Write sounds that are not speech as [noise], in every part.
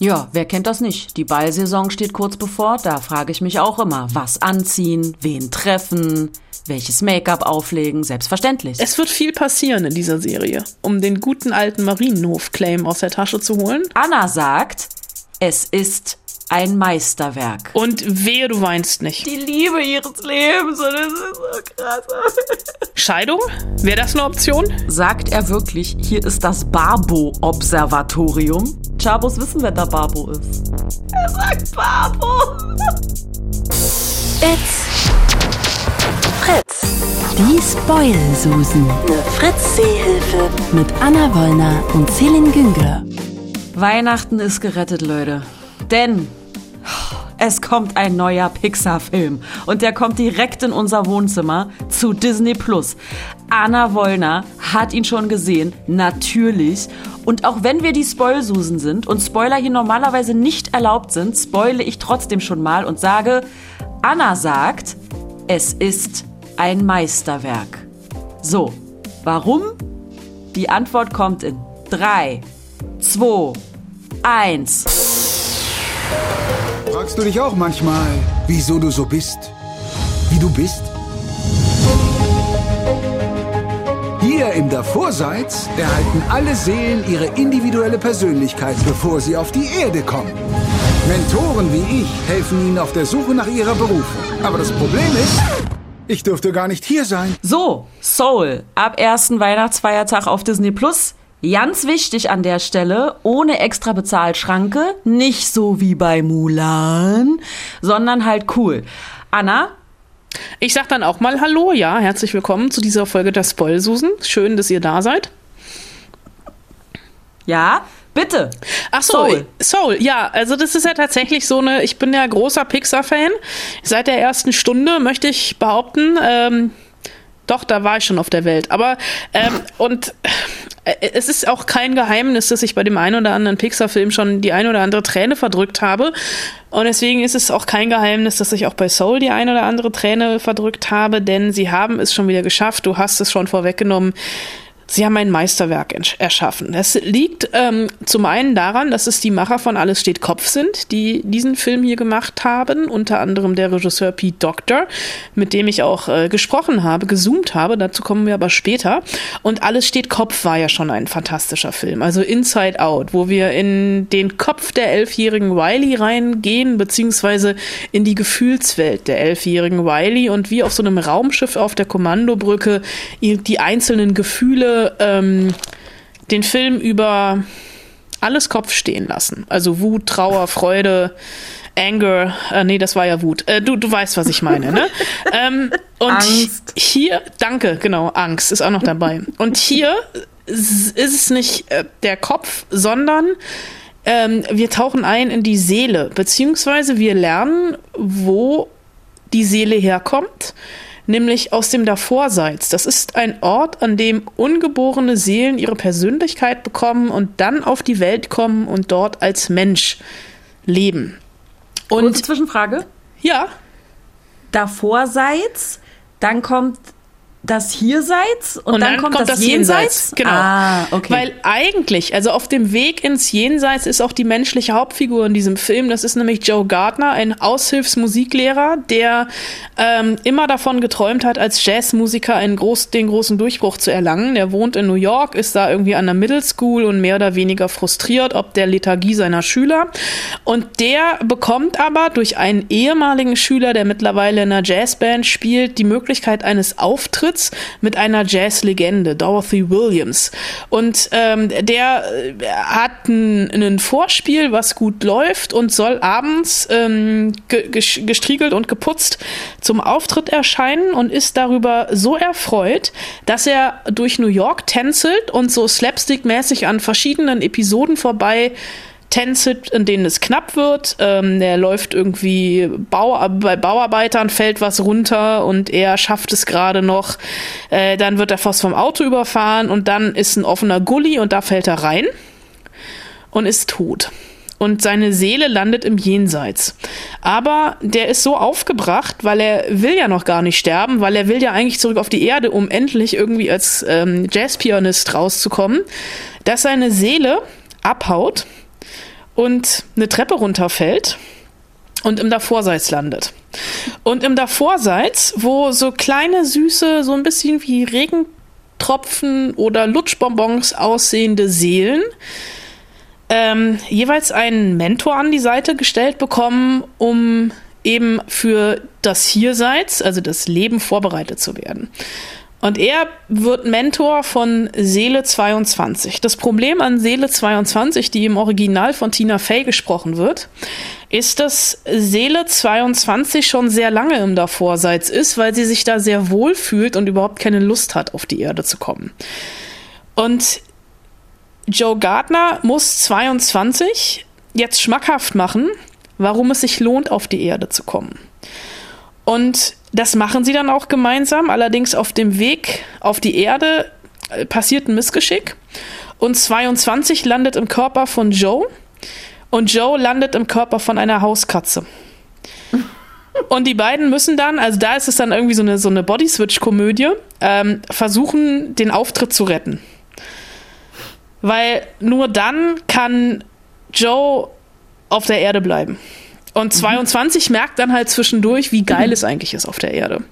Ja, wer kennt das nicht? Die Ballsaison steht kurz bevor, da frage ich mich auch immer, was anziehen, wen treffen, welches Make-up auflegen, selbstverständlich. Es wird viel passieren in dieser Serie, um den guten alten Marienhof-Claim aus der Tasche zu holen. Anna sagt, es ist ein Meisterwerk. Und wehe, du weinst nicht. Die Liebe ihres Lebens und es ist so krass. [laughs] Scheidung? Wäre das eine Option? Sagt er wirklich, hier ist das Barbo-Observatorium? Chabos wissen, wer der Barbo ist. Er sagt Barbo. It's Fritz. Die Spoil-Susen. Eine Fritz-Seehilfe. Mit Anna Wollner und Celine Güngler. Weihnachten ist gerettet, Leute. Denn es kommt ein neuer Pixar-Film und der kommt direkt in unser Wohnzimmer zu Disney Plus. Anna Wollner hat ihn schon gesehen, natürlich. Und auch wenn wir die Spoilsusen sind und Spoiler hier normalerweise nicht erlaubt sind, spoile ich trotzdem schon mal und sage, Anna sagt, es ist ein Meisterwerk. So, warum? Die Antwort kommt in 3, 2, 1. Fragst du dich auch manchmal, wieso du so bist, wie du bist? Hier im Davorseits erhalten alle Seelen ihre individuelle Persönlichkeit, bevor sie auf die Erde kommen. Mentoren wie ich helfen ihnen auf der Suche nach ihrer Berufung. Aber das Problem ist, ich dürfte gar nicht hier sein. So, Soul, ab ersten Weihnachtsfeiertag auf Disney Plus. Ganz wichtig an der Stelle, ohne extra Bezahlschranke, nicht so wie bei Mulan, sondern halt cool. Anna, Ich sag dann auch mal Hallo, ja, herzlich willkommen zu dieser Folge der Spoilsusen. Schön, dass ihr da seid. ja, bitte. Ach so, Soul. Soul, ja, also das ist ja tatsächlich so eine, ich bin ja großer Pixar-Fan. Seit der ersten Stunde möchte ich behaupten, ähm, doch, da war ich schon auf der Welt. Aber, ähm, und äh, es ist auch kein Geheimnis, dass ich bei dem einen oder anderen Pixar-Film schon die eine oder andere Träne verdrückt habe. Und deswegen ist es auch kein Geheimnis, dass ich auch bei Soul die eine oder andere Träne verdrückt habe, denn sie haben es schon wieder geschafft. Du hast es schon vorweggenommen. Sie haben ein Meisterwerk erschaffen. Das liegt ähm, zum einen daran, dass es die Macher von Alles steht Kopf sind, die diesen Film hier gemacht haben. Unter anderem der Regisseur Pete Doctor, mit dem ich auch äh, gesprochen habe, gezoomt habe. Dazu kommen wir aber später. Und Alles steht Kopf war ja schon ein fantastischer Film. Also Inside Out, wo wir in den Kopf der elfjährigen Wiley reingehen, beziehungsweise in die Gefühlswelt der elfjährigen Wiley und wie auf so einem Raumschiff auf der Kommandobrücke die einzelnen Gefühle ähm, den Film über alles Kopf stehen lassen. Also Wut, Trauer, Freude, Anger, äh, nee, das war ja Wut. Äh, du, du weißt, was ich meine, ne? [laughs] ähm, und Angst. hier, danke, genau, Angst ist auch noch dabei. Und hier ist es nicht äh, der Kopf, sondern ähm, wir tauchen ein in die Seele, beziehungsweise wir lernen, wo die Seele herkommt, nämlich aus dem Davorseits. Das ist ein Ort, an dem ungeborene Seelen ihre Persönlichkeit bekommen und dann auf die Welt kommen und dort als Mensch leben. Kurze Und Zwischenfrage. ja, Davorseits, dann kommt das Hierseits und, dann, kommt, das, Jenseits. Genau. Ah, okay. Weil eigentlich, also auf dem Weg ins Jenseits ist auch die menschliche Hauptfigur in diesem Film. Das ist nämlich Joe Gardner, ein Aushilfsmusiklehrer, der ähm, immer davon geträumt hat, als Jazzmusiker einen groß, den großen Durchbruch zu erlangen. Der wohnt in New York, ist da irgendwie an der Middle School und mehr oder weniger frustriert ob der Lethargie seiner Schüler. Und der bekommt aber durch einen ehemaligen Schüler, der mittlerweile in einer Jazzband spielt, die Möglichkeit eines Auftritts mit einer Jazzlegende, Dorothy Williams. Und ähm, der äh, hat ein, Vorspiel, was gut läuft und soll abends ähm, ge ges- gestriegelt und geputzt zum Auftritt erscheinen und ist darüber so erfreut, dass er durch New York tänzelt und so slapstick-mäßig an verschiedenen Episoden vorbei tänzelt, in denen es knapp wird. Ähm, der läuft irgendwie Bau, bei Bauarbeitern fällt was runter und er schafft es gerade noch. Äh, dann wird er fast vom Auto überfahren und dann ist ein offener Gully und da fällt er rein und ist tot. Und seine Seele landet im Jenseits. Aber der ist so aufgebracht, weil er will ja noch gar nicht sterben, weil er will ja eigentlich zurück auf die Erde, um endlich irgendwie als ähm, Jazzpianist rauszukommen, dass seine Seele abhaut und eine Treppe runterfällt und im Davorseits landet. Und im Davorseits, wo so kleine, süße, so ein bisschen wie Regentropfen oder Lutschbonbons aussehende Seelen ähm, jeweils einen Mentor an die Seite gestellt bekommen, um eben für das Hierseits, also das Leben vorbereitet zu werden. Und er wird Mentor von Seele 22. Das Problem an Seele 22, die im Original von Tina Fey gesprochen wird, ist, dass Seele 22 schon sehr lange im Davorseits ist, weil sie sich da sehr wohl fühlt und überhaupt keine Lust hat, auf die Erde zu kommen. Und Joe Gardner muss 22 jetzt schmackhaft machen, warum es sich lohnt, auf die Erde zu kommen. Und das machen sie dann auch gemeinsam, allerdings auf dem Weg auf die Erde äh, passiert ein Missgeschick und 22 landet im Körper von Joe und Joe landet im Körper von einer Hauskatze. [laughs] Und die beiden müssen dann, also da ist es dann irgendwie so eine, so eine Body-Switch-Komödie, ähm, versuchen, den Auftritt zu retten. Weil nur dann kann Joe auf der Erde bleiben. Und 22 mhm. merkt dann halt zwischendurch, wie geil mhm. es eigentlich ist auf der Erde.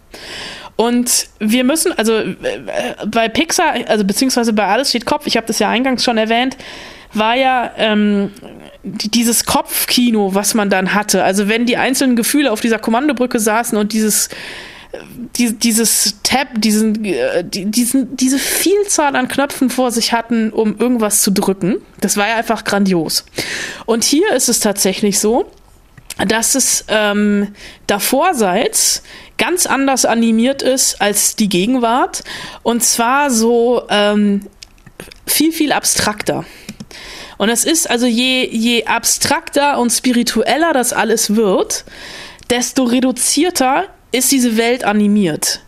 Und wir müssen, also äh, bei Pixar, also beziehungsweise bei Alles steht Kopf, ich habe das ja eingangs schon erwähnt, war ja ähm, dieses Kopfkino, was man dann hatte. Also wenn die einzelnen Gefühle auf dieser Kommandobrücke saßen und dieses die, dieses Tab, diesen, äh, diesen, diese Vielzahl an Knöpfen vor sich hatten, um irgendwas zu drücken. Das war ja einfach grandios. Und hier ist es tatsächlich so, dass es ähm, davorseits ganz anders animiert ist als die Gegenwart. Und zwar so ähm, viel, viel abstrakter. Und es ist also je, je abstrakter und spiritueller das alles wird, desto reduzierter ist diese Welt animiert.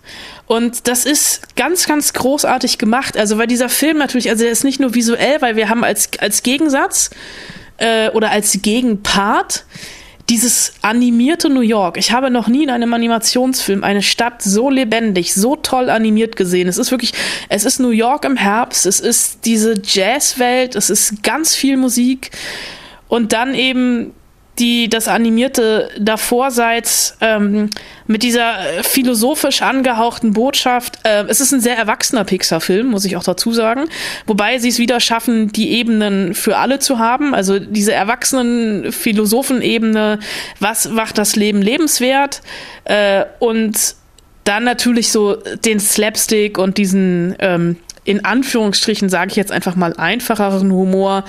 Und das ist ganz, ganz großartig gemacht. Also, weil dieser Film natürlich, also er ist nicht nur visuell, weil wir haben als, als Gegensatz äh, oder als Gegenpart dieses animierte New York. Ich habe noch nie in einem Animationsfilm eine Stadt so lebendig, so toll animiert gesehen. Es ist wirklich, es ist New York im Herbst, es ist diese Jazzwelt, es ist ganz viel Musik und dann eben die das animierte davorseits ähm, mit dieser philosophisch angehauchten Botschaft. Äh, es ist ein sehr erwachsener Pixar-Film, muss ich auch dazu sagen. Wobei sie es wieder schaffen, die Ebenen für alle zu haben. Also diese erwachsenen Philosophen-Ebene, was macht das Leben lebenswert? Äh, und dann natürlich so den Slapstick und diesen ähm, in Anführungsstrichen, sage ich jetzt einfach mal, einfacheren Humor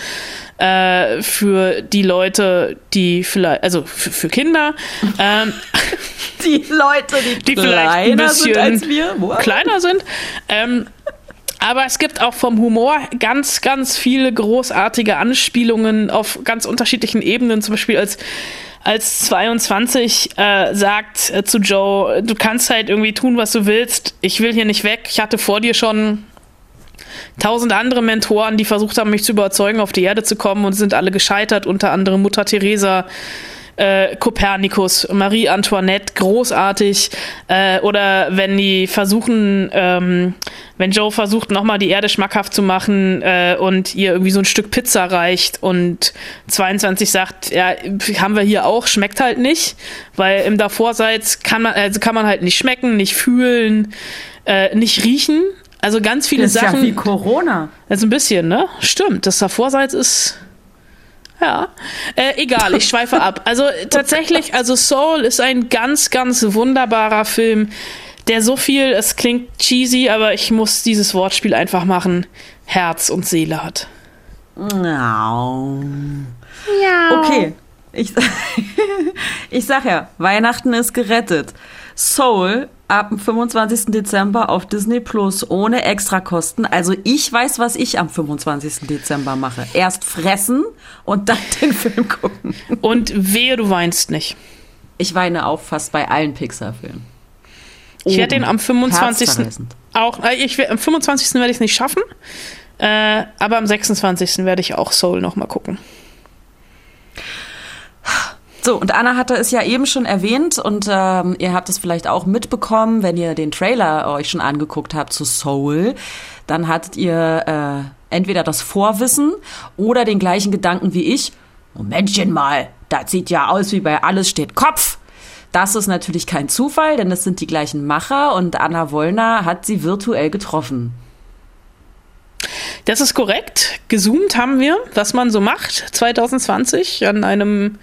äh, für die Leute, die vielleicht, also für, für Kinder. Ähm, [laughs] die Leute, die, die vielleicht ein bisschen sind als wir. Wow. kleiner sind. Ähm, aber es gibt auch vom Humor ganz, ganz viele großartige Anspielungen auf ganz unterschiedlichen Ebenen. Zum Beispiel als als 22 äh, sagt äh, zu Joe, du kannst halt irgendwie tun, was du willst. Ich will hier nicht weg. Ich hatte vor dir schon tausend andere Mentoren, die versucht haben, mich zu überzeugen, auf die Erde zu kommen und sind alle gescheitert, unter anderem Mutter Teresa. Äh, Kopernikus, Marie Antoinette, großartig. Äh, oder wenn die versuchen, ähm, wenn Joe versucht, nochmal die Erde schmackhaft zu machen äh, und ihr irgendwie so ein Stück Pizza reicht und 22 sagt, ja, haben wir hier auch, schmeckt halt nicht, weil im Davorseits kann man, also kann man halt nicht schmecken, nicht fühlen, äh, nicht riechen. Also ganz viele das ist Sachen. Ja wie Corona. Also ein bisschen, ne? Stimmt. Das Davorseits ist. Ja. Äh, egal, ich schweife ab. Also tatsächlich, also Soul ist ein ganz, ganz wunderbarer Film, der so viel, es klingt cheesy, aber ich muss dieses Wortspiel einfach machen, Herz und Seele hat. No. Ja. Okay. Ich, [laughs] ich sag ja, Weihnachten ist gerettet. Soul ab dem 25. Dezember auf Disney Plus ohne Extrakosten. Also ich weiß, was ich am 25. Dezember mache. Erst fressen und dann [laughs] den Film gucken. Und wehe, du weinst nicht. Ich weine auch fast bei allen Pixar-Filmen. Ich werde den am 25. auch, äh, ich, am 25. werde ich es nicht schaffen, äh, aber am 26. werde ich auch Soul nochmal gucken. So, und Anna hatte es ja eben schon erwähnt und ähm, ihr habt es vielleicht auch mitbekommen, wenn ihr den Trailer euch schon angeguckt habt zu Soul, dann hattet ihr äh, entweder das Vorwissen oder den gleichen Gedanken wie ich. Momentchen mal, das sieht ja aus wie bei Alles steht Kopf. Das ist natürlich kein Zufall, denn es sind die gleichen Macher und Anna Wollner hat sie virtuell getroffen. Das ist korrekt. Gezoomt haben wir, was man so macht 2020 an einem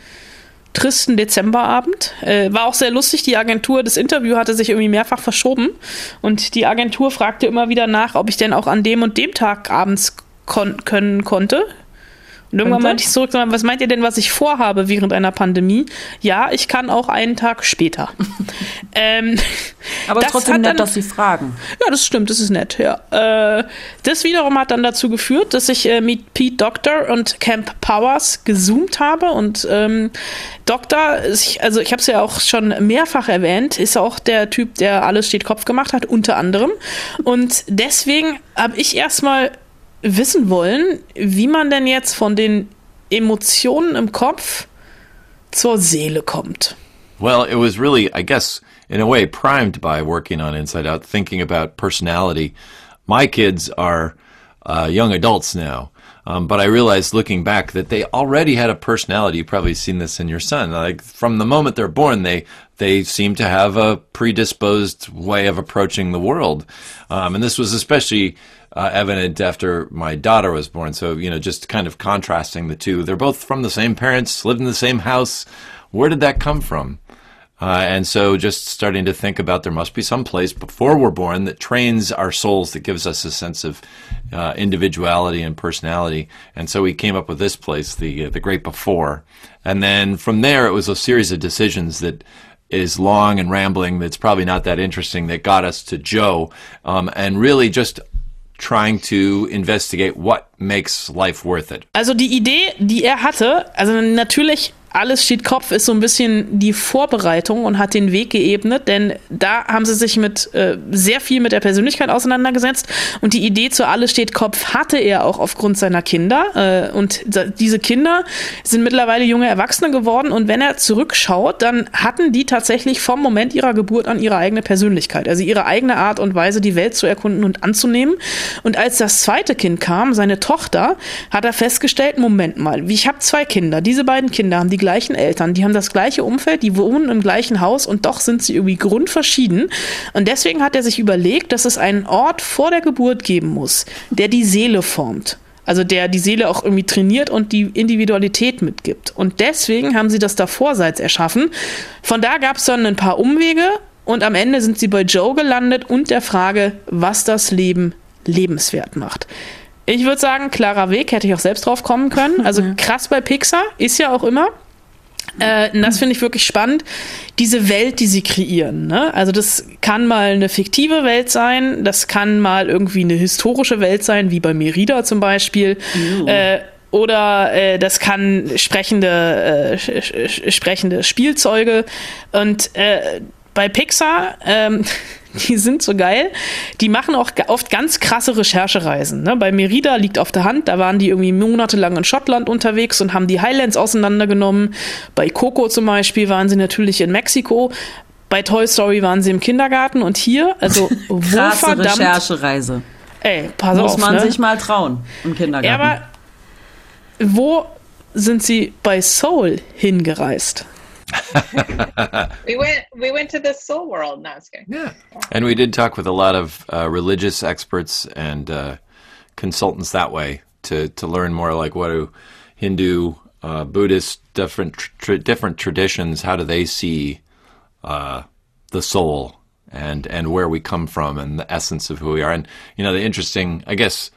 tristen Dezemberabend. Äh, war auch sehr lustig. Die Agentur, das Interview hatte sich irgendwie mehrfach verschoben und die Agentur fragte immer wieder nach, ob ich denn auch an dem und dem Tag abends kon können konnte. Und irgendwann meinte ich zurück, was meint ihr denn, was ich vorhabe während einer Pandemie? Ja, ich kann auch einen Tag später. [laughs] ähm, Aber trotzdem nett, dann, dass Sie fragen. Ja, das stimmt, das ist nett, ja. Äh, das wiederum hat dann dazu geführt, dass ich äh, mit Pete Doctor und Camp Powers gezoomt habe und ähm, Doctor, also ich habe es ja auch schon mehrfach erwähnt, ist auch der Typ, der alles steht Kopf gemacht hat, unter anderem. Und deswegen habe ich erstmal wissen wollen, wie man denn jetzt von den Emotionen im Kopf zur Seele kommt. Well, it was really, I guess, in a way, primed by working on Inside Out, thinking about personality. My kids are uh, young adults now. Um, but I realized looking back that they already had a personality. You've probably seen this in your son. Like from the moment they're born, they they seem to have a predisposed way of approaching the world, um, and this was especially uh, evident after my daughter was born. So, you know, just kind of contrasting the two. They're both from the same parents, lived in the same house. Where did that come from? Uh, and so just starting to think about there must be some place before we're born that trains our souls, that gives us a sense of uh, individuality and personality. And so we came up with this place, the, uh, the Great Before. And then from there, it was a series of decisions that is long and rambling that's probably not that interesting that got us to Joe um, and really just trying to investigate what makes life worth it. Also die Idee, die er hatte, also natürlich alles steht Kopf ist so ein bisschen die Vorbereitung und hat den Weg geebnet, denn da haben sie sich mit äh, sehr viel mit der Persönlichkeit auseinandergesetzt und die Idee zu alles steht Kopf hatte er auch aufgrund seiner Kinder äh, und diese Kinder sind mittlerweile junge Erwachsene geworden und wenn er zurückschaut, dann hatten die tatsächlich vom Moment ihrer Geburt an ihre eigene Persönlichkeit, also ihre eigene Art und Weise, die Welt zu erkunden und anzunehmen. Und als das zweite Kind kam, seine Tochter, hat er festgestellt, Moment mal, ich habe zwei Kinder, diese beiden Kinder haben die gleichen Eltern, die haben das gleiche Umfeld, die wohnen im gleichen Haus und doch sind sie irgendwie grundverschieden. Und deswegen hat er sich überlegt, dass es einen Ort vor der Geburt geben muss, der die Seele formt. Also der die Seele auch irgendwie trainiert und die Individualität mitgibt. Und deswegen haben sie das davorseits erschaffen. Von da gab es dann ein paar Umwege und am Ende sind sie bei Joe gelandet und der Frage, was das Leben lebenswert macht. Ich würde sagen, klarer Weg, hätte ich auch selbst drauf kommen können. Also [laughs] krass bei Pixar, ist ja auch immer. Äh, das finde ich wirklich spannend, diese Welt, die sie kreieren. Ne? Also das kann mal eine fiktive Welt sein, das kann mal irgendwie eine historische Welt sein, wie bei Merida zum Beispiel. Äh, oder äh, das kann sprechende, äh, sprechende Spielzeuge. Und äh, bei Pixar ähm, [laughs] die sind so geil. Die machen auch oft ganz krasse Recherchereisen. Ne? Bei Merida liegt auf der Hand, da waren die irgendwie monatelang in Schottland unterwegs und haben die Highlands auseinandergenommen. Bei Coco zum Beispiel waren sie natürlich in Mexiko. Bei Toy Story waren sie im Kindergarten und hier, also [laughs] wo Krasse verdammt. Recherchereise. Ey, pass Muss auf. man ne? sich mal trauen im Kindergarten. Ja, aber wo sind sie bei Soul hingereist? [laughs] we went we went to the soul world. No, it's Yeah, and we did talk with a lot of uh, religious experts and uh, consultants that way to to learn more like what do Hindu, uh, Buddhist, different tra- different traditions. How do they see uh, the soul and and where we come from and the essence of who we are? And you know, the interesting, I guess.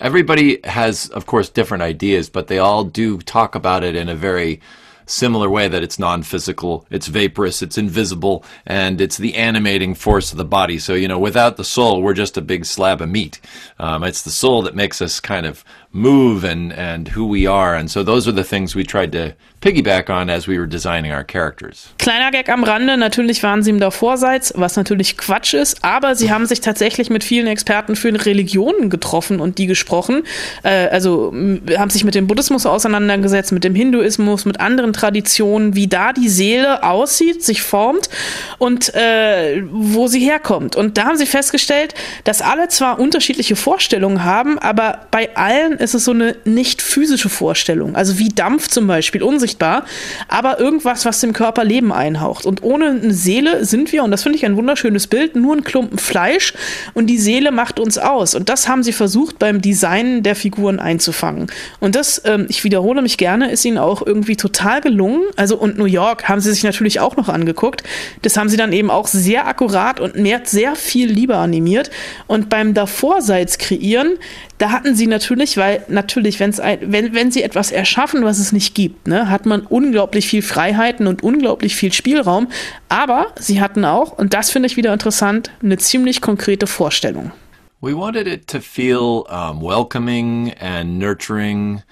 Everybody has, of course, different ideas, but they all do talk about it in a very similar way that it's non-physical, it's vaporous, it's invisible, and it's the animating force of the body. So you know, without the soul, we're just a big slab of meat. Um, it's the soul that makes us kind of move and and who we are. And so those are the things we tried to piggyback on as we were designing our characters. Kleiner Gag am Rande, natürlich waren sie im Davorseits, was natürlich Quatsch ist, aber sie haben sich tatsächlich mit vielen Experten für Religionen getroffen und die gesprochen. Äh, also haben sich mit dem Buddhismus auseinandergesetzt, mit dem Hinduismus, mit anderen Traditionen, wie da die Seele aussieht, sich formt und äh, wo sie herkommt. Und da haben sie festgestellt, dass alle zwar unterschiedliche Vorstellungen haben, aber bei allen ist es so eine nicht physische Vorstellung. Also wie Dampf zum Beispiel, unsichtbar, aber irgendwas, was dem Körper Leben einhaucht. Und ohne eine Seele sind wir, und das finde ich ein wunderschönes Bild, nur ein Klumpen Fleisch und die Seele macht uns aus. Und das haben sie versucht beim Design der Figuren einzufangen. Und das, ähm, ich wiederhole mich gerne, ist ihnen auch irgendwie total gelungen. Also und New York haben sie sich natürlich auch noch angeguckt. Das haben sie dann eben auch sehr akkurat und mehr, sehr viel lieber animiert. Und beim Davorseits kreieren, da hatten sie natürlich, weil natürlich, wenn's ein, wenn, wenn sie etwas erschaffen, was es nicht gibt, ne, hat man unglaublich viel Freiheiten und unglaublich viel Spielraum. Aber sie hatten auch, und das finde ich wieder interessant, eine ziemlich konkrete Vorstellung. We wanted it to feel um, welcoming and nurturing.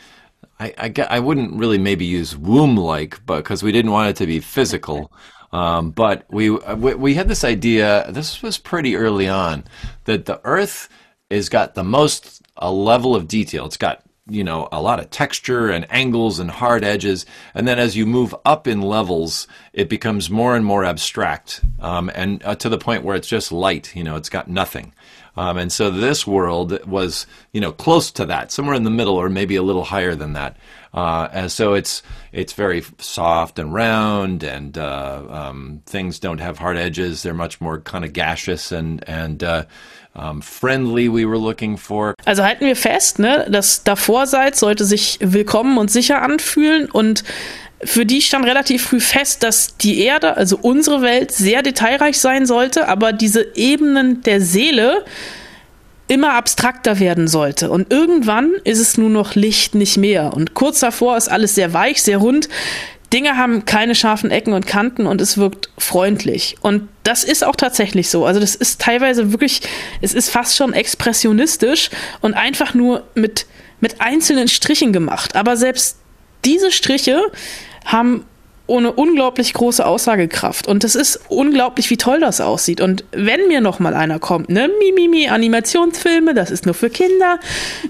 I, I, I wouldn't really maybe use womb-like, because we didn't want it to be physical. Um, but we, we we had this idea. This was pretty early on that the Earth has got the most a level of detail. It's got you know a lot of texture and angles and hard edges, and then as you move up in levels, it becomes more and more abstract, um, and uh, to the point where it's just light. You know, it's got nothing. Um, and so this world was, you know, close to that, somewhere in the middle, or maybe a little higher than that. Uh, and so it's it's very soft and round, and uh, um, things don't have hard edges. They're much more kind of gaseous and and uh, um, friendly. We were looking for. Also halten wir fest, ne, das Davorseits sollte sich willkommen und sicher anfühlen und für die stand relativ früh fest, dass die Erde, also unsere Welt, sehr detailreich sein sollte, aber diese Ebenen der Seele immer abstrakter werden sollte. Und irgendwann ist es nur noch Licht, nicht mehr. Und kurz davor ist alles sehr weich, sehr rund. Dinge haben keine scharfen Ecken und Kanten und es wirkt freundlich. Und das ist auch tatsächlich so. Also das ist teilweise wirklich, es ist fast schon expressionistisch und einfach nur mit, mit einzelnen Strichen gemacht. Aber selbst diese Striche haben ohne unglaublich große Aussagekraft. Und es ist unglaublich, wie toll das aussieht. Und wenn mir noch mal einer kommt, ne, Mimimi, Animationsfilme, das ist nur für Kinder,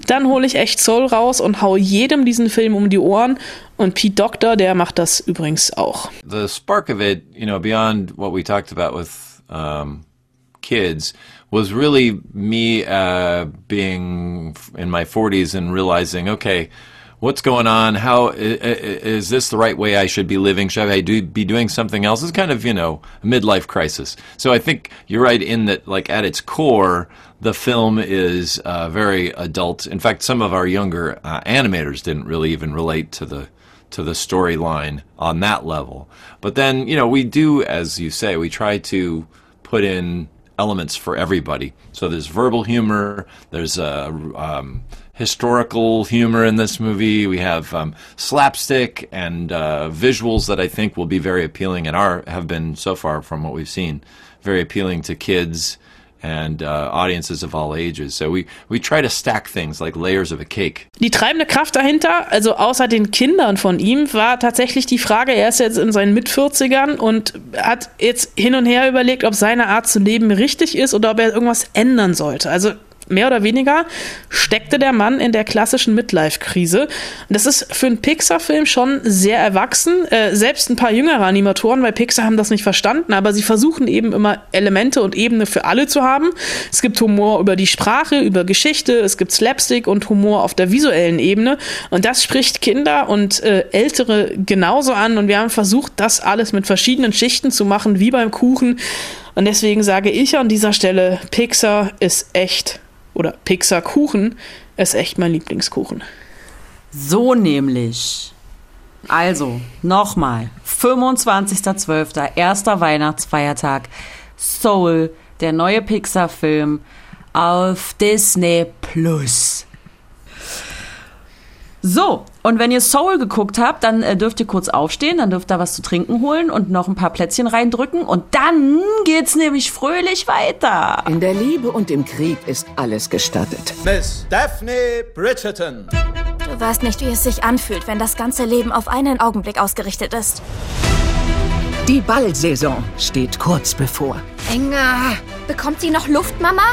dann hole ich echt Soul raus und hau jedem diesen Film um die Ohren. Und Pete Doctor, der macht das übrigens auch. The spark of it, you know, beyond what we talked about with um, kids, was really me uh, being in my 40s and realizing, okay, what's going on? How is this the right way I should be living? Should I do, be doing something else? It's kind of you know a midlife crisis. So I think you're right in that, like at its core, the film is uh, very adult. In fact, some of our younger uh, animators didn't really even relate to the to the storyline on that level. But then you know we do, as you say, we try to put in elements for everybody. So there's verbal humor. There's uh, um, historical humor in this movie. We have um, slapstick and uh, visuals that I think will be very appealing and are have been so far from what we've seen very appealing to kids and uh, audiences of all ages. So we, we try to stack things like layers of a cake. Die treibende Kraft dahinter, also außer den Kindern von ihm, war tatsächlich die Frage, er ist jetzt in seinen Mit-40ern und hat jetzt hin und her überlegt, ob seine Art zu leben richtig ist oder ob er irgendwas ändern sollte. Also mehr oder weniger steckte der Mann in der klassischen Midlife-Krise. Das ist für einen Pixar-Film schon sehr erwachsen. Äh, selbst ein paar jüngere Animatoren bei Pixar haben das nicht verstanden, aber sie versuchen eben immer Elemente und Ebene für alle zu haben. Es gibt Humor über die Sprache, über Geschichte, es gibt Slapstick und Humor auf der visuellen Ebene. Und das spricht Kinder und äh, Ältere genauso an. Und wir haben versucht, das alles mit verschiedenen Schichten zu machen, wie beim Kuchen. Und deswegen sage ich an dieser Stelle, Pixar ist echt oder Pixar Kuchen ist echt mein Lieblingskuchen. So nämlich. Also, nochmal. 25.12., erster Weihnachtsfeiertag. Soul, der neue Pixar-Film auf Disney Plus. So, und wenn ihr Soul geguckt habt, dann äh, dürft ihr kurz aufstehen, dann dürft ihr was zu trinken holen und noch ein paar Plätzchen reindrücken und dann geht's nämlich fröhlich weiter. In der Liebe und im Krieg ist alles gestattet. Miss Daphne Bridgerton. Du weißt nicht, wie es sich anfühlt, wenn das ganze Leben auf einen Augenblick ausgerichtet ist. Die Ballsaison steht kurz bevor. Enger, bekommt sie noch Luft, Mama?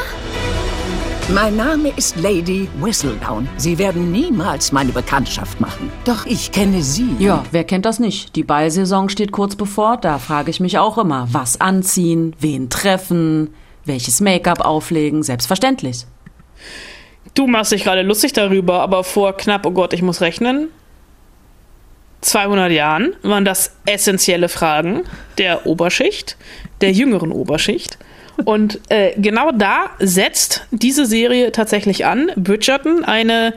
Mein Name ist Lady Whistledown. Sie werden niemals meine Bekanntschaft machen. Doch ich kenne Sie. Ja, wer kennt das nicht? Die Ballsaison steht kurz bevor. Da frage ich mich auch immer, was anziehen, wen treffen, welches Make-up auflegen. Selbstverständlich. Du machst dich gerade lustig darüber, aber vor knapp, oh Gott, ich muss rechnen, 200 Jahren waren das essentielle Fragen der Oberschicht, der jüngeren Oberschicht. Und äh, genau da setzt diese Serie tatsächlich an. Bridgerton, eine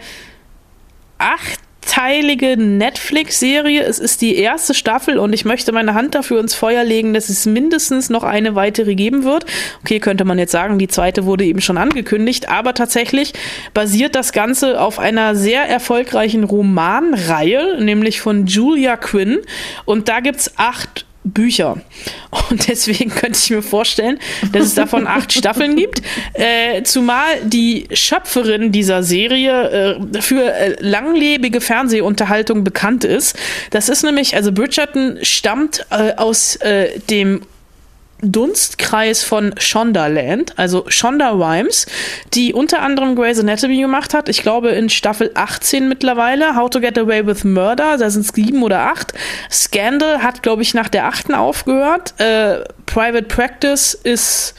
acht teilige Netflix-Serie. Es ist die erste Staffel und ich möchte meine Hand dafür ins Feuer legen, dass es mindestens noch eine weitere geben wird. Okay, könnte man jetzt sagen, die zweite wurde eben schon angekündigt, aber tatsächlich basiert das Ganze auf einer sehr erfolgreichen Romanreihe, nämlich von Julia Quinn. Und da gibt's acht Bücher. Und deswegen [laughs] könnte ich mir vorstellen, dass es davon acht Staffeln gibt. Äh, zumal die Schöpferin dieser Serie äh, für äh, langlebige Fernsehunterhaltung bekannt ist. Das ist nämlich, also Bridgerton stammt äh, aus äh, dem Dunstkreis von Shondaland, also Shonda Rhimes, die unter anderem Grey's Anatomy gemacht hat. Ich glaube in Staffel 18 mittlerweile. How to Get Away with Murder, da sind es sieben oder acht. Scandal hat, glaube ich, nach der achten aufgehört. Äh, Private Practice ist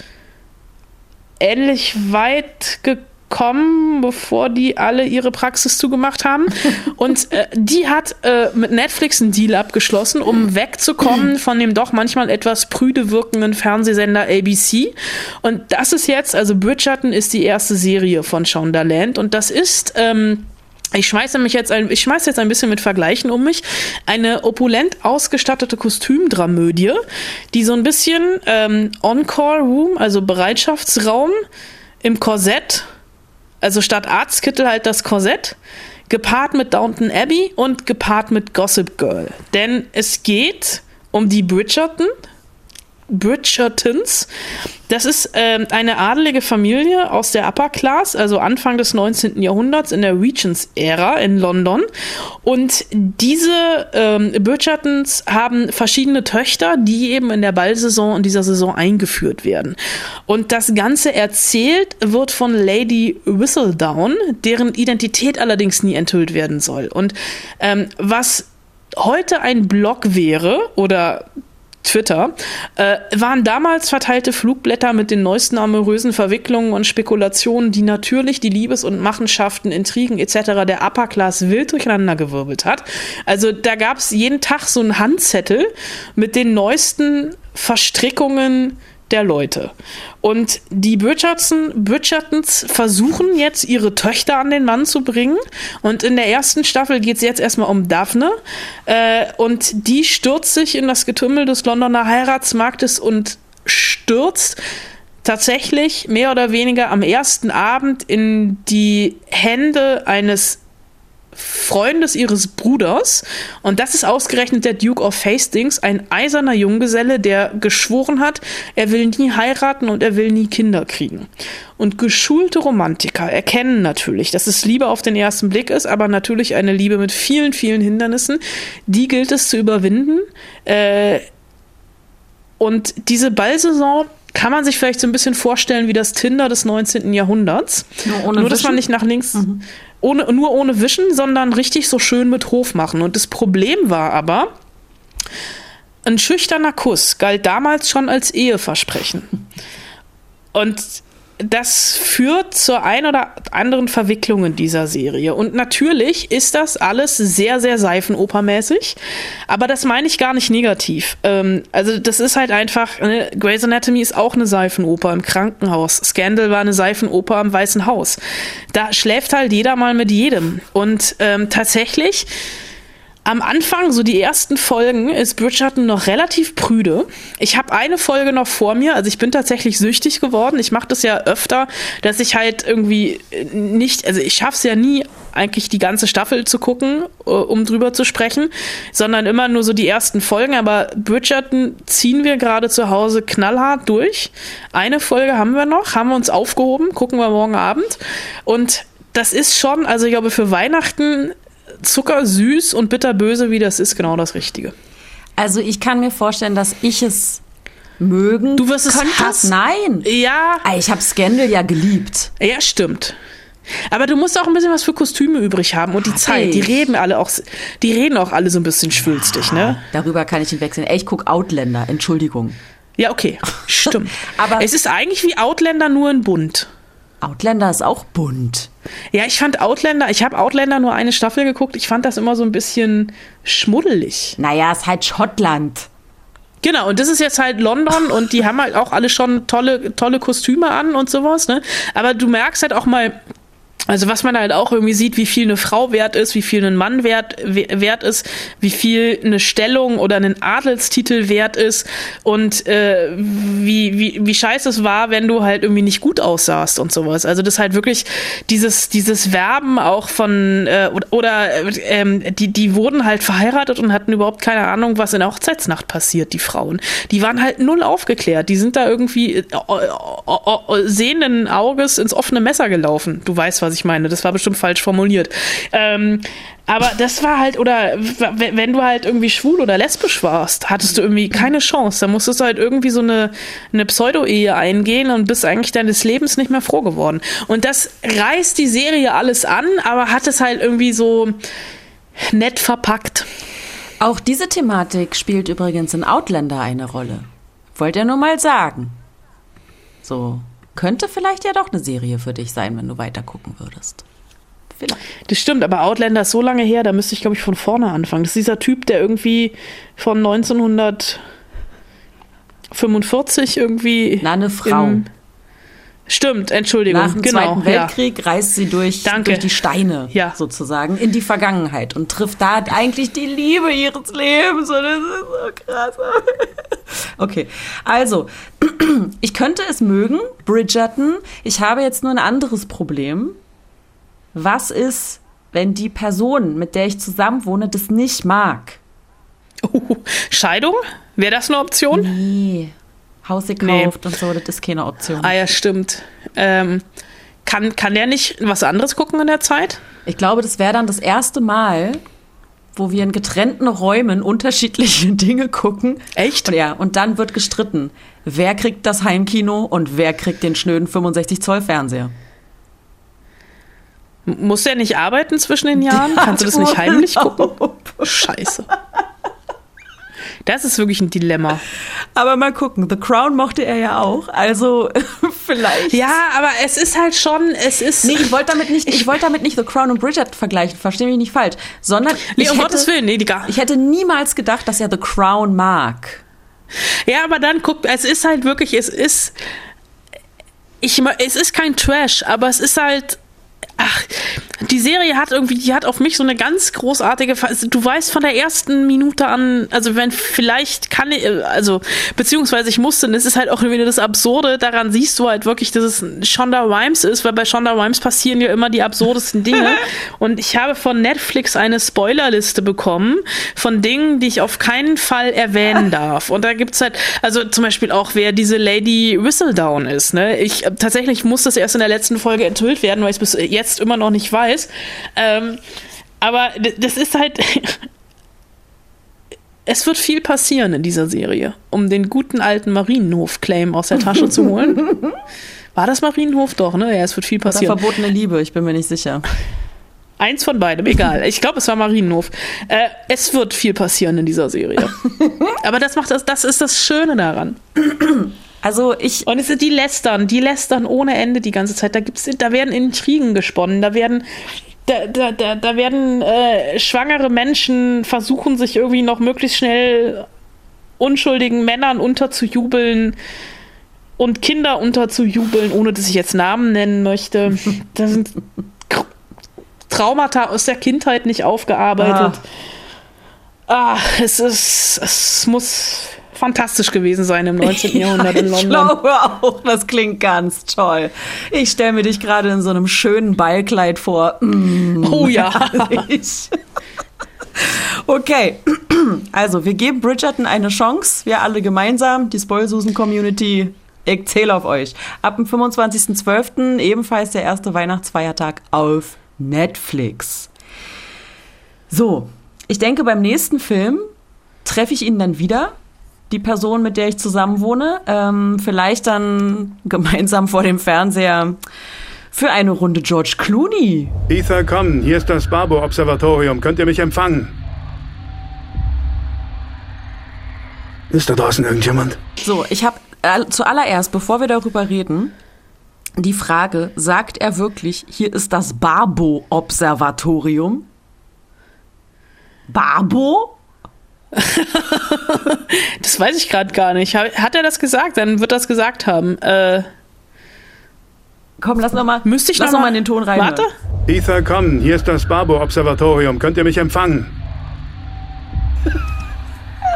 ähnlich weit gekommen kommen, bevor die alle ihre Praxis zugemacht haben. Und äh, die hat äh, mit Netflix einen Deal abgeschlossen, um wegzukommen von dem doch manchmal etwas prüde wirkenden Fernsehsender ABC. Und das ist jetzt, also Bridgerton ist die erste Serie von Shondaland und das ist ähm, ich schmeiße mich jetzt ein, ich schmeiße jetzt ein bisschen mit Vergleichen um mich. Eine opulent ausgestattete Kostümdramödie, die so ein bisschen ähm, Encore Room, also Bereitschaftsraum im Korsett also statt Arztkittel halt das Korsett, gepaart mit Downton Abbey und gepaart mit Gossip Girl. Denn es geht um die Bridgerton, Bridgertons. Das ist ähm, eine adelige Familie aus der Upper Class, also Anfang des 19. Jahrhunderts in der Regents-Ära in London. Und diese ähm, Bridgertons haben verschiedene Töchter, die eben in der Ballsaison in dieser Saison eingeführt werden. Und das Ganze erzählt wird von Lady Whistledown, deren Identität allerdings nie enthüllt werden soll. Und ähm, was heute ein Blog wäre oder Twitter, äh, waren damals verteilte Flugblätter mit den neuesten amorösen Verwicklungen und Spekulationen, die natürlich die Liebes- und Machenschaften, Intrigen etc. der Upper Class wild durcheinandergewirbelt hat. Also da gab es jeden Tag so einen Handzettel mit den neuesten Verstrickungen der Leute. Und die Bridgerton, versuchen jetzt, ihre Töchter an den Mann zu bringen. Und in der ersten Staffel geht es jetzt erstmal um Daphne. Äh, und die stürzt sich in das Getümmel des Londoner Heiratsmarktes und stürzt tatsächlich mehr oder weniger am ersten Abend in die Hände eines Freundes ihres Bruders. Und das ist ausgerechnet der Duke of Hastings, ein eiserner Junggeselle, der geschworen hat, er will nie heiraten und er will nie Kinder kriegen. Und geschulte Romantiker erkennen natürlich, dass es Liebe auf den ersten Blick ist, aber natürlich eine Liebe mit vielen, vielen Hindernissen. Die gilt es zu überwinden. Äh, und diese Ballsaison kann man sich vielleicht so ein bisschen vorstellen wie das Tinder des 19. Jahrhunderts. Nur, Nur dass man nicht nach links, mhm ohne, nur ohne Wischen, sondern richtig so schön mit Hof machen. Und das Problem war aber, ein schüchterner Kuss galt damals schon als Eheversprechen. Und das führt zur ein oder anderen Verwicklung in dieser Serie. Und natürlich ist das alles sehr, sehr seifenopermäßig. Aber das meine ich gar nicht negativ. Ähm, also, das ist halt einfach, ne, Grey's Anatomy ist auch eine Seifenoper im Krankenhaus. Scandal war eine Seifenoper im Weißen Haus. Da schläft halt jeder mal mit jedem. Und ähm, tatsächlich am Anfang, so die ersten Folgen, ist Bridgerton noch relativ prüde. Ich habe eine Folge noch vor mir, also ich bin tatsächlich süchtig geworden. Ich mache das ja öfter, dass ich halt irgendwie nicht, also ich schaffe es ja nie, eigentlich die ganze Staffel zu gucken, äh, um drüber zu sprechen, sondern immer nur so die ersten Folgen. Aber Bridgerton ziehen wir gerade zu Hause knallhart durch. Eine Folge haben wir noch, haben wir uns aufgehoben, gucken wir morgen Abend. Und das ist schon, also ich glaube, für Weihnachten zuckersüß und bitterböse, wie das ist, genau das Richtige. Also ich kann mir vorstellen, dass ich es mögen Du wirst es hassen. Nein. Ja. Ich habe Scandal ja geliebt. Ja, stimmt. Aber du musst auch ein bisschen was für Kostüme übrig haben und die Zeit. Die reden alle auch, die reden auch alle so ein bisschen schwülstig, ne? Darüber kann ich hinwechseln. Ey, ich guck Outlander, Entschuldigung. Ja, okay. [laughs] Stimmt. Aber es ist eigentlich wie Outlander nur in bunt. Outlander ist auch bunt. Ja, ich fand Outlander, ich habe Outlander nur eine Staffel geguckt, ich fand das immer so ein bisschen schmuddelig. Naja, ist halt Schottland. Genau, und das ist jetzt halt London [laughs] und die haben halt auch alle schon tolle, tolle Kostüme an und sowas, ne? Aber du merkst halt auch mal, also was man halt auch irgendwie sieht, wie viel eine Frau wert ist, wie viel ein Mann wert, wert ist, wie viel eine Stellung oder einen Adelstitel wert ist und äh, wie, wie, wie scheiße es war, wenn du halt irgendwie nicht gut aussahst und sowas. Also das halt wirklich dieses, dieses Werben auch von äh, oder ähm, die, die wurden halt verheiratet und hatten überhaupt keine Ahnung, was in der Hochzeitsnacht passiert, die Frauen. Die waren halt null aufgeklärt. Die sind da irgendwie äh, äh, äh, sehenden Auges ins offene Messer gelaufen. Du weißt, was ich meine. Das war bestimmt falsch formuliert. Ähm, aber das war halt, oder wenn du halt irgendwie schwul oder lesbisch warst, hattest du irgendwie keine Chance. Da musstest du halt irgendwie so eine, eine Pseudo-Ehe eingehen und bist eigentlich deines Lebens nicht mehr froh geworden. Und das reißt die Serie alles an, aber hat es halt irgendwie so nett verpackt. Auch diese Thematik spielt übrigens in Outlander eine Rolle. Wollt ihr nur mal sagen. So, könnte vielleicht ja doch eine Serie für dich sein, wenn du weiter gucken würdest. Vielleicht. Das stimmt, aber Outlander ist so lange her, da müsste ich, glaube ich, von vorne anfangen. Das ist dieser Typ, der irgendwie von 1945 irgendwie. Na, eine Frau. Stimmt, Entschuldigung. Nach dem genau, Zweiten Weltkrieg ja. reist sie durch, durch die Steine ja. sozusagen in die Vergangenheit und trifft da eigentlich die Liebe ihres Lebens. Und das ist so krass. [laughs] Okay, also, [clears throat] ich könnte es mögen, Bridgerton. Ich habe jetzt nur ein anderes Problem. Was ist, wenn die Person, mit der ich zusammenwohne, das nicht mag? Uh, Scheidung? Wäre das eine Option? Nee. Haus gekauft nee. und so, das ist keine Option. Ah ja, stimmt. Ähm, kann, kann der nicht was anderes gucken in der Zeit? Ich glaube, das wäre dann das erste Mal, wo wir in getrennten Räumen unterschiedliche [laughs] Dinge gucken. Echt? Und, ja, und dann wird gestritten. Wer kriegt das Heimkino und wer kriegt den schnöden 65 Zoll Fernseher? Muss der nicht arbeiten zwischen den Jahren? [laughs] Kannst du das nicht [laughs] heimlich gucken? Scheiße. Das ist wirklich ein Dilemma. Aber mal gucken, The Crown mochte er ja auch, also [laughs] vielleicht. Ja, aber es ist halt schon, es ist. Nee, ich wollte damit nicht, ich, wollte damit nicht The Crown und Bridget vergleichen, verstehe mich nicht falsch, sondern nee, ich, um hätte, Gottes Willen, nee, die gar ich hätte niemals gedacht, dass er The Crown mag. Ja, aber dann guckt, es ist halt wirklich, es ist, ich, es ist kein Trash, aber es ist halt, ach, die Serie hat irgendwie, die hat auf mich so eine ganz großartige, du weißt von der ersten Minute an, also wenn vielleicht kann ich, also beziehungsweise ich musste, und es ist halt auch irgendwie das Absurde, daran siehst du halt wirklich, dass es Shonda Rhimes ist, weil bei Shonda Rhimes passieren ja immer die absurdesten Dinge. [laughs] Und ich habe von Netflix eine Spoilerliste bekommen von Dingen, die ich auf keinen Fall erwähnen [laughs] darf. Und da gibt's halt, also zum Beispiel auch, wer diese Lady Whistledown ist, ne, ich, tatsächlich muss das erst in der letzten Folge enthüllt werden, weil ich bis jetzt immer noch nicht weiß, weiß. Ähm, aber das ist halt. [laughs] es wird viel passieren in dieser Serie, um den guten alten Marienhof-Claim aus der Tasche zu holen. [laughs] War das Marienhof doch, ne? Ja, es wird viel passieren. Oder verbotene Liebe, ich bin mir nicht sicher. Eins von beidem, egal. Ich glaube, es war Marienhof. Äh, es wird viel passieren in dieser Serie. [laughs] Aber das macht das, das ist das Schöne daran. Also ich. Und es sind die lästern, die lästern ohne Ende die ganze Zeit. Da gibt's, da werden Intrigen gesponnen, da werden. Da, da, da, da werden äh, schwangere Menschen versuchen, sich irgendwie noch möglichst schnell unschuldigen Männern unterzujubeln und Kinder unterzujubeln, ohne dass ich jetzt Namen nennen möchte. Da sind Traumata aus der Kindheit nicht aufgearbeitet. Ah, ah es ist, es muss fantastisch gewesen sein im 19. [laughs] Ja, Jahrhundert in London. Ich glaube auch, das klingt ganz toll. Ich stelle mir dich gerade in so einem schönen Ballkleid vor. Mm, oh ja. [laughs] okay, [clears throat] also wir geben Bridgerton eine Chance. Wir alle gemeinsam, die Spoilsusen-Community. Ich zähle auf euch. Ab dem 25.12. ebenfalls der erste Weihnachtsfeiertag auf Netflix. So, ich denke, beim nächsten Film treffe ich ihn dann wieder die Person, mit der ich zusammen wohne, ähm, vielleicht dann [laughs] gemeinsam vor dem Fernseher für eine Runde George Clooney. Ether, komm, hier ist das Barbo-Observatorium. Könnt ihr mich empfangen? Ist da draußen irgendjemand? So, ich habe äh, zuallererst, bevor wir darüber reden, die Frage, sagt er wirklich, hier ist das Barbo-Observatorium? Barbo? [laughs] das weiß ich gerade gar nicht. Hat er das gesagt? Dann wird das gesagt haben. Äh, komm, lass noch mal. Müsste ich lass noch, noch mal in den Ton rein. Warte. Ether, komm, hier ist das Barbo-Observatorium. Könnt ihr mich empfangen? [laughs] er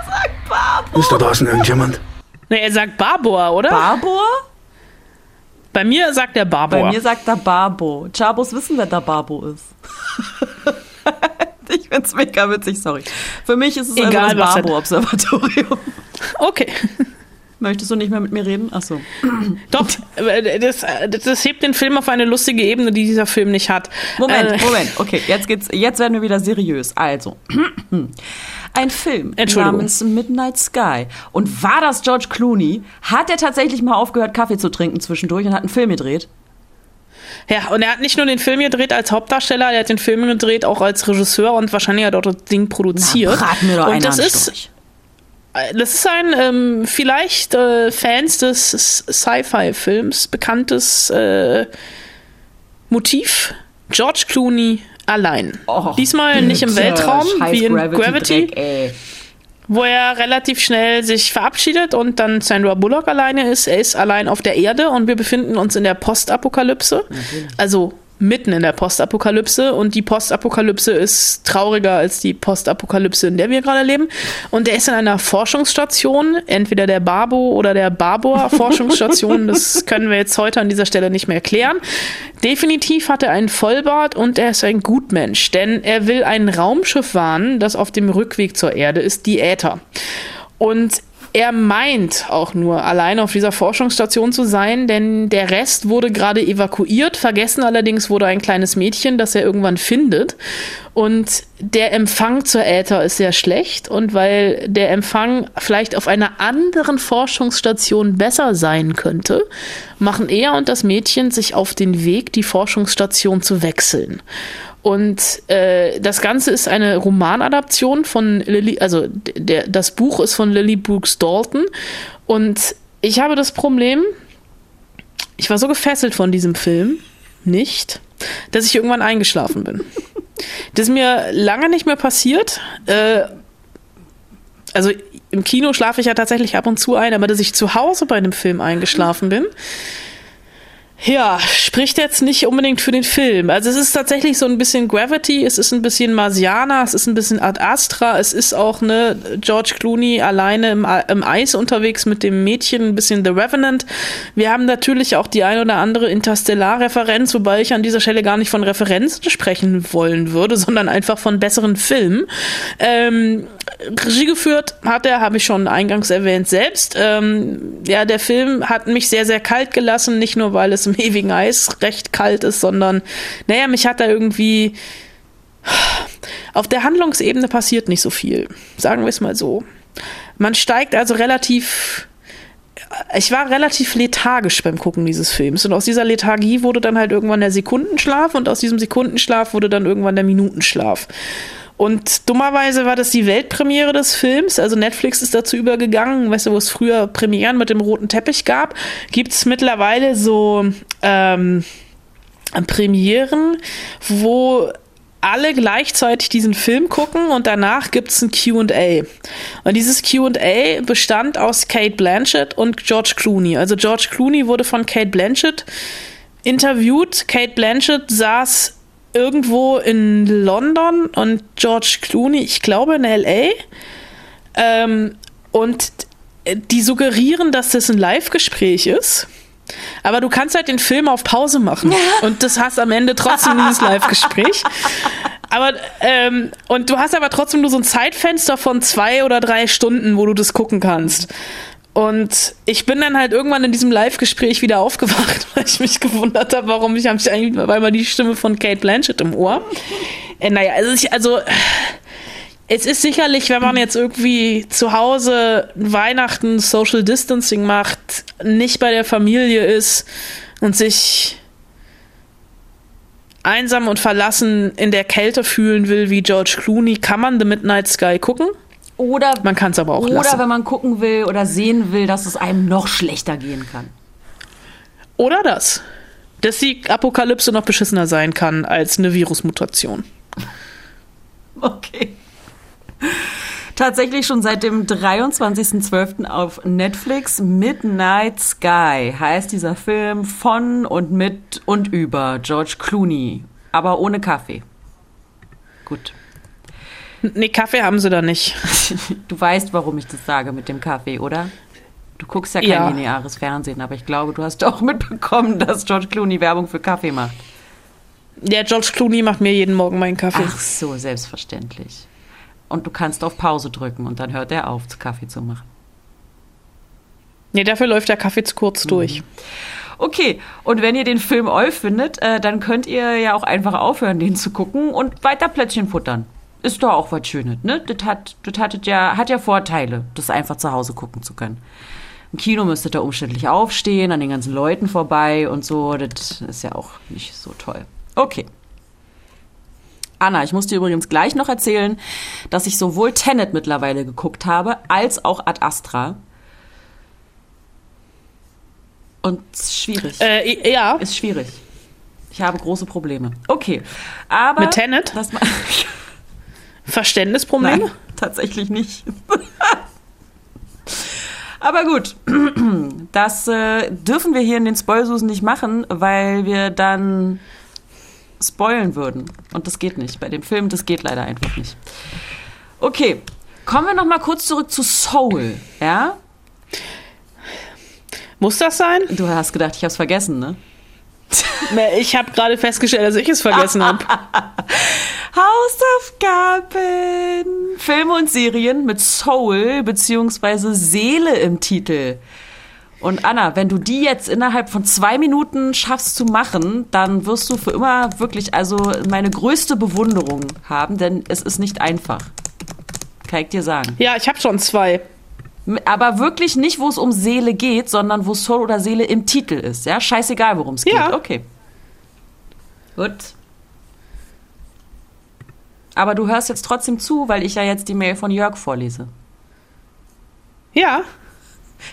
sagt Barbo. Ist da draußen irgendjemand? Ne, er sagt Barboa, oder? Barboa? Bei mir sagt er Barboa. Bei mir sagt er Barbo. Chabos wissen, wer der Barbo ist. [laughs] [laughs] ich find's mega witzig, sorry. Für mich ist es Egal, einfach das Barbo-Observatorium. [laughs] Okay. Möchtest du nicht mehr mit mir reden? Ach so. [clears throat] Doch, das, das hebt den Film auf eine lustige Ebene, die dieser Film nicht hat. Moment, äh, Moment. Okay, jetzt geht's, jetzt werden wir wieder seriös. Also, [clears throat] ein Film namens Midnight Sky. Und war das George Clooney? Hat er tatsächlich mal aufgehört, Kaffee zu trinken zwischendurch und hat einen Film gedreht? Ja, und er hat nicht nur den Film gedreht als Hauptdarsteller, er hat den Film gedreht auch als Regisseur und wahrscheinlich hat er das Ding produziert. Na, mir doch und das ist das ist ein ähm, vielleicht äh, Fans des Sci-Fi-Films bekanntes äh, Motiv. George Clooney allein. Oh, Diesmal nicht im Weltraum wie in Gravity, Gravity, Dreck, wo er relativ schnell sich verabschiedet und dann Sandra Bullock alleine ist. Er ist allein auf der Erde und wir befinden uns in der Postapokalypse. Also mitten in der Postapokalypse und die Postapokalypse ist trauriger als die Postapokalypse, in der wir gerade leben. Und er ist in einer Forschungsstation, entweder der Barbo oder der Barboa Forschungsstation. das [laughs] können wir jetzt heute an dieser Stelle nicht mehr erklären. Definitiv hat er einen Vollbart und er ist ein Gutmensch, denn er will ein Raumschiff warnen, das auf dem Rückweg zur Erde ist, die Äther. Und er meint auch nur allein auf dieser Forschungsstation zu sein, denn der Rest wurde gerade evakuiert. Vergessen allerdings wurde ein kleines Mädchen, das er irgendwann findet. Und der Empfang zur Äther ist sehr schlecht. Und weil der Empfang vielleicht auf einer anderen Forschungsstation besser sein könnte, machen er und das Mädchen sich auf den Weg, die Forschungsstation zu wechseln. Und äh, das Ganze ist eine Romanadaption von Lily, also der, das Buch ist von Lily Brooks Dalton. Und ich habe das Problem, ich war so gefesselt von diesem Film, nicht, dass ich irgendwann eingeschlafen bin. Das ist mir lange nicht mehr passiert. Äh, also im Kino schlafe ich ja tatsächlich ab und zu ein, aber dass ich zu Hause bei einem Film eingeschlafen bin, ja, spricht jetzt nicht unbedingt für den Film. Also es ist tatsächlich so ein bisschen Gravity, es ist ein bisschen Marsiana, es ist ein bisschen Ad Astra, es ist auch ne George Clooney alleine im, im Eis unterwegs mit dem Mädchen, ein bisschen The Revenant. Wir haben natürlich auch die ein oder andere Interstellar-Referenz, wobei ich an dieser Stelle gar nicht von Referenzen sprechen wollen würde, sondern einfach von besseren Filmen. Ähm, Regie geführt hat er, habe ich schon eingangs erwähnt, selbst. Ähm, ja, der Film hat mich sehr, sehr kalt gelassen, nicht nur weil es im ewigen Eis recht kalt ist, sondern, naja, mich hat da irgendwie. Auf der Handlungsebene passiert nicht so viel. Sagen wir es mal so. Man steigt also relativ. Ich war relativ lethargisch beim Gucken dieses Films. Und aus dieser Lethargie wurde dann halt irgendwann der Sekundenschlaf und aus diesem Sekundenschlaf wurde dann irgendwann der Minutenschlaf. Und dummerweise war das die Weltpremiere des Films. Also Netflix ist dazu übergegangen, weißt du, wo es früher Premieren mit dem roten Teppich gab, gibt es mittlerweile so ähm, Premieren, wo alle gleichzeitig diesen Film gucken und danach gibt es ein QA. Und dieses QA bestand aus Kate Blanchett und George Clooney. Also George Clooney wurde von Kate Blanchett interviewt. Kate Blanchett saß irgendwo in London und George Clooney, ich glaube in LA. Ähm, und die suggerieren, dass das ein Live-Gespräch ist. Aber du kannst halt den Film auf Pause machen. Und das hast am Ende trotzdem dieses Live-Gespräch. Aber, ähm, und du hast aber trotzdem nur so ein Zeitfenster von zwei oder drei Stunden, wo du das gucken kannst. Und ich bin dann halt irgendwann in diesem Live-Gespräch wieder aufgewacht, [laughs] weil ich mich gewundert habe, warum ich habe ich eigentlich weil mal die Stimme von Kate Blanchett im Ohr. Äh, naja, also ich, also es ist sicherlich, wenn man jetzt irgendwie zu Hause Weihnachten Social Distancing macht, nicht bei der Familie ist und sich einsam und verlassen in der Kälte fühlen will wie George Clooney, kann man The Midnight Sky gucken. Oder man kann es aber auch oder lassen. wenn man gucken will oder sehen will, dass es einem noch schlechter gehen kann. Oder das. dass die Apokalypse noch beschissener sein kann als eine Virusmutation. [laughs] Okay. Tatsächlich schon seit dem 23.12. auf Netflix Midnight Sky heißt dieser Film von und mit und über George Clooney, aber ohne Kaffee. Gut. Nee, Kaffee haben sie da nicht. [laughs] Du weißt, warum ich das sage mit dem Kaffee, oder? Du guckst ja kein Ja. lineares Fernsehen, aber ich glaube, du hast doch [laughs] mitbekommen, dass George Clooney Werbung für Kaffee macht. Der George Clooney macht mir jeden Morgen meinen Kaffee. Ach so, selbstverständlich. Und du kannst auf Pause drücken und dann hört er auf, Kaffee zu machen. Nee, dafür läuft der Kaffee zu kurz durch. Okay, und wenn ihr den Film oll findet, äh, dann könnt ihr ja auch einfach aufhören, den zu gucken und weiter Plätzchen futtern. Ist doch auch was Schönes, ne? Das hat, das hattet ja, hat ja Vorteile, das einfach zu Hause gucken zu können. Im Kino müsstet ihr umständlich aufstehen, an den ganzen Leuten vorbei und so. Das ist ja auch nicht so toll. Okay. Anna, ich muss dir übrigens gleich noch erzählen, dass ich sowohl Tenet mittlerweile geguckt habe, als auch Ad Astra. Und es ist schwierig. Äh, ja. Ist schwierig. Ich habe große Probleme. Okay. Aber. Mit Tenet? Das ma- [laughs] Verständnisprobleme? Nein, tatsächlich nicht. [laughs] Aber gut, [clears throat] das äh, dürfen wir hier in den Spoilsusen nicht machen, weil wir dann spoilen würden. Und das geht nicht. Bei dem Film, das geht leider einfach nicht. Okay, kommen wir noch mal kurz zurück zu Soul, ja? Muss das sein? Du hast gedacht, ich habe es vergessen, ne? [laughs] Ich habe gerade festgestellt, dass ich es vergessen habe. [laughs] Hausaufgaben! Filme und Serien mit Soul bzw. Seele im Titel. Und Anna, wenn du die jetzt innerhalb von zwei Minuten schaffst zu machen, dann wirst du für immer wirklich also meine größte Bewunderung haben, denn es ist nicht einfach. Kann ich dir sagen. Ja, ich habe schon zwei. Aber wirklich nicht, wo es um Seele geht, sondern wo Soul oder Seele im Titel ist. Ja, scheißegal, worum es Ja. geht. Okay. Gut. Aber du hörst jetzt trotzdem zu, weil ich ja jetzt die Mail von Jörg vorlese. Ja.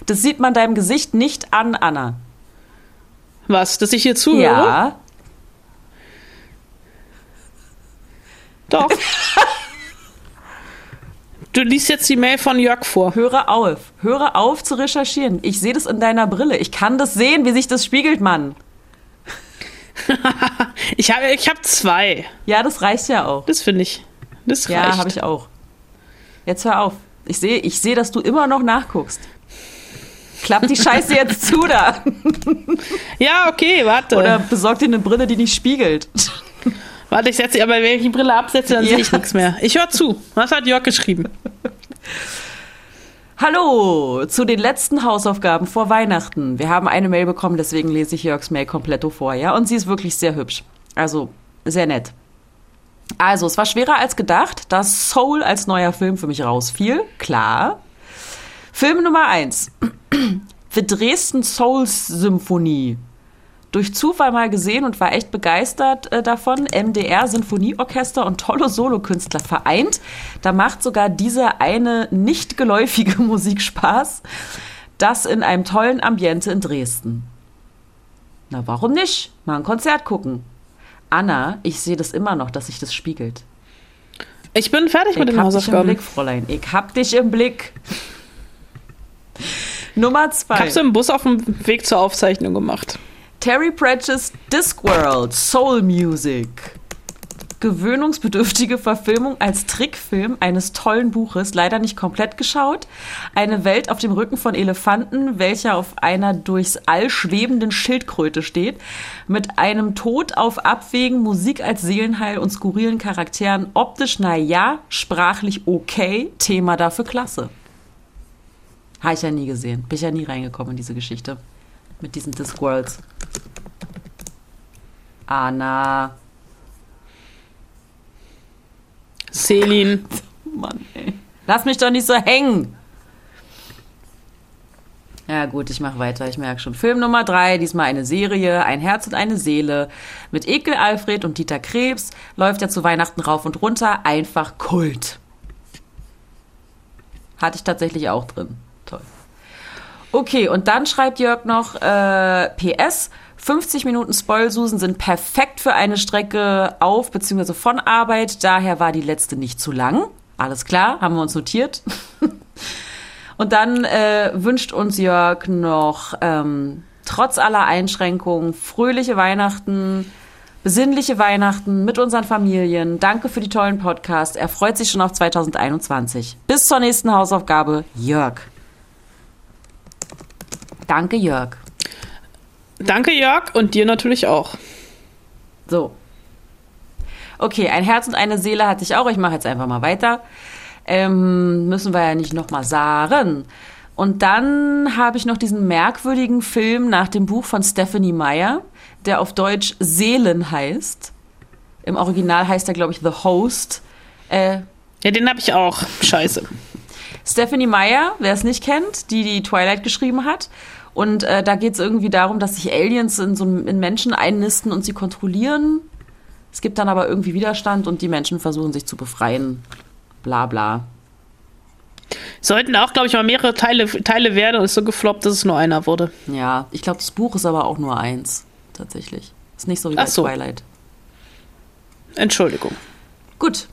Das sieht man deinem Gesicht nicht an, Anna. Was? Dass ich hier zuhöre? Ja. Doch. Du liest jetzt die Mail von Jörg vor. Höre auf. Höre auf zu recherchieren. Ich sehe das in deiner Brille. Ich kann das sehen, wie sich das spiegelt, Mann. [laughs] Ich habe ich hab zwei. Ja, das reicht ja auch. Das finde ich. Das Ja, reicht. habe ich auch. Jetzt hör auf. Ich sehe, ich sehe, dass du immer noch nachguckst. Klapp die Scheiße [laughs] jetzt zu da. Ja, okay, warte. Oder besorg dir eine Brille, die nicht spiegelt. Warte, ich setze, aber wenn ich die Brille absetze, dann Ja. sehe ich nichts mehr. Ich höre zu. Was hat Jörg geschrieben? [laughs] Hallo zu den letzten Hausaufgaben vor Weihnachten. Wir haben eine Mail bekommen, deswegen lese ich Jörgs Mail kompletto vor, ja? Und sie ist wirklich sehr hübsch. Also, sehr nett. Also, es war schwerer als gedacht, dass Soul als neuer Film für mich rausfiel. Klar. Film Nummer eins: [clears throat] The Dresden Souls Symphonie. Durch Zufall mal gesehen und war echt begeistert äh, davon. MDR Sinfonieorchester und tolle Solokünstler vereint. Da macht sogar diese eine nicht geläufige [laughs] Musik Spaß. Das in einem tollen Ambiente in Dresden. Na, warum nicht? Mal ein Konzert gucken. Anna, ich sehe das immer noch, dass sich das spiegelt. Ich bin fertig mit Ich den hab dich im Hausaufgaben. Blick, Fräulein. Ich hab dich im Blick. Nummer zwei. Ich habe sie im Bus auf dem Weg zur Aufzeichnung gemacht. Terry Pratchett's Discworld Soul Music. Gewöhnungsbedürftige Verfilmung als Trickfilm eines tollen Buches, leider nicht komplett geschaut. Eine Welt auf dem Rücken von Elefanten, welcher auf einer durchs All schwebenden Schildkröte steht, mit einem Tod auf Abwägen, Musik als Seelenheil und skurrilen Charakteren, optisch na ja, sprachlich okay, Thema dafür klasse. Habe ich ja nie gesehen, bin ich ja nie reingekommen in diese Geschichte mit diesen Discworlds. Anna. Selin. [laughs] Mann, ey. Lass mich doch nicht so hängen. Ja gut, ich mache weiter. Ich merke schon. Film Nummer drei, diesmal eine Serie, ein Herz und eine Seele. Mit Ekel Alfred und Dieter Krebs läuft ja zu Weihnachten rauf und runter. Einfach Kult. Hatte ich tatsächlich auch drin. Toll. Okay, und dann schreibt Jörg noch äh, PS. 50 Minuten Spoilsusen sind perfekt für eine Strecke auf bzw. von Arbeit. Daher war die letzte nicht zu lang. Alles klar, haben wir uns notiert. [laughs] Und dann äh, wünscht uns Jörg noch ähm, trotz aller Einschränkungen fröhliche Weihnachten, besinnliche Weihnachten mit unseren Familien. Danke für die tollen Podcasts. Er freut sich schon auf 2021. Bis zur nächsten Hausaufgabe, Jörg. Danke, Jörg. Danke, Jörg, und dir natürlich auch. So. Okay, ein Herz und eine Seele hatte ich auch. Ich mache jetzt einfach mal weiter. Ähm, müssen wir ja nicht nochmal sagen. Und dann habe ich noch diesen merkwürdigen Film nach dem Buch von Stephanie Meyer, der auf Deutsch Seelen heißt. Im Original heißt er, glaube ich, The Host. Äh, ja, den habe ich auch. Scheiße. Stephanie Meyer, wer es nicht kennt, die die Twilight geschrieben hat. Und äh, da geht es irgendwie darum, dass sich Aliens in, so, in Menschen einnisten und sie kontrollieren. Es gibt dann aber irgendwie Widerstand und die Menschen versuchen sich zu befreien. Bla bla. Sollten auch, glaube ich, mal mehrere Teile, Teile werden und ist so gefloppt, dass es nur einer wurde. Ja, ich glaube, das Buch ist aber auch nur eins, tatsächlich. Ist nicht so wie bei so. Twilight. Entschuldigung. Gut,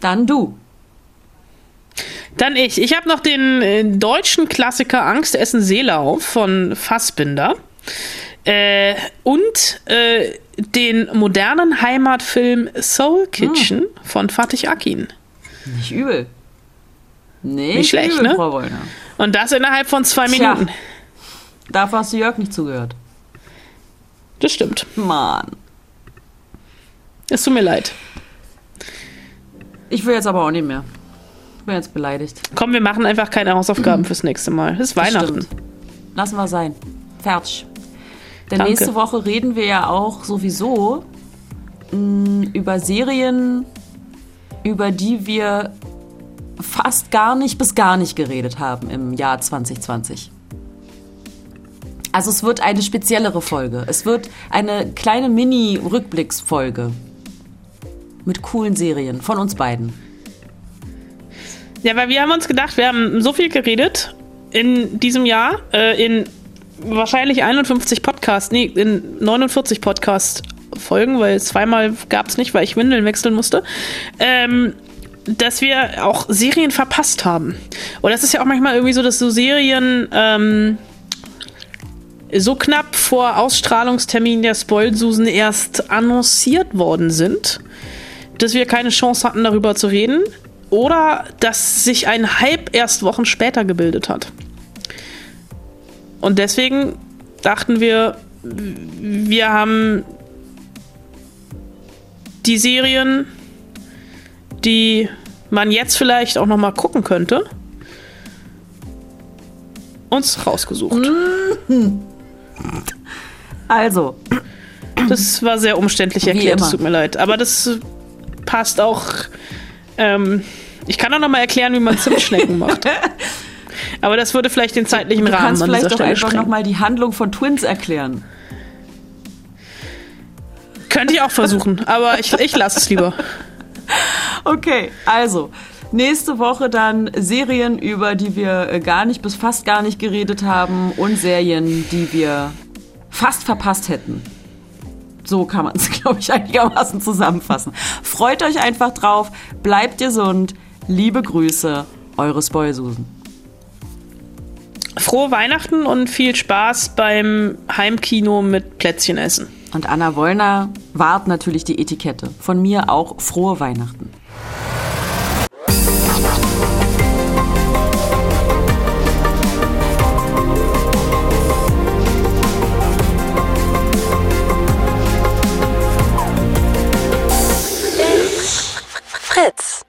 dann du. Dann ich. Ich habe noch den äh, deutschen Klassiker Angst essen Seele auf von Fassbinder. Äh, und äh, den modernen Heimatfilm Soul Kitchen hm. von Fatih Akin. Nicht übel. Nicht, nicht schlecht, übel, ne? Frau Wollner. Und das innerhalb von zwei Tja, Minuten. Dafür hast du Jörg nicht zugehört. Das stimmt. Mann. Es tut mir leid. Ich will jetzt aber auch nicht mehr. Ich bin jetzt beleidigt. Komm, wir machen einfach keine Hausaufgaben fürs nächste Mal. Es ist Weihnachten. Stimmt. Lassen wir sein. Fertig. Denn Danke. nächste Woche reden wir ja auch sowieso mh, über Serien, über die wir fast gar nicht bis gar nicht geredet haben im Jahr 2020. Also es wird eine speziellere Folge. Es wird eine kleine Mini-Rückblicksfolge mit coolen Serien von uns beiden. Ja, weil wir haben uns gedacht, wir haben so viel geredet in diesem Jahr, äh, in wahrscheinlich 51 Podcasts, nee, in 49 Podcast-Folgen, weil zweimal gab es nicht, weil ich Windeln wechseln musste. Ähm, dass wir auch Serien verpasst haben. Und das ist ja auch manchmal irgendwie so, dass so Serien ähm, so knapp vor Ausstrahlungstermin der Spoilsusen erst annonciert worden sind, dass wir keine Chance hatten, darüber zu reden. Oder dass sich ein Hype erst Wochen später gebildet hat. Und deswegen dachten wir, wir haben die Serien die man jetzt vielleicht auch noch mal gucken könnte, uns rausgesucht. [laughs] Also, das war sehr umständlich erklärt, es tut mir leid. Aber das passt auch. Ähm, ich kann auch noch mal erklären, wie man Zimtschnecken macht. [laughs] Aber das würde vielleicht den zeitlichen du Rahmen kannst an vielleicht dieser doch Stelle einfach sprengen. noch mal die Handlung von Twins erklären. Könnte ich auch versuchen, aber ich, ich lasse es lieber. [laughs] Okay, also nächste Woche dann Serien, über die wir äh, gar nicht bis fast gar nicht geredet haben und Serien, die wir fast verpasst hätten. So kann man es, [laughs] glaube ich, einigermaßen zusammenfassen. Freut euch einfach drauf, bleibt gesund, liebe Grüße, eure Spoilsusen. Frohe Weihnachten und viel Spaß beim Heimkino mit Plätzchen essen. Und Anna Wollner wahrt natürlich die Etikette. Von mir auch frohe Weihnachten. Fritz.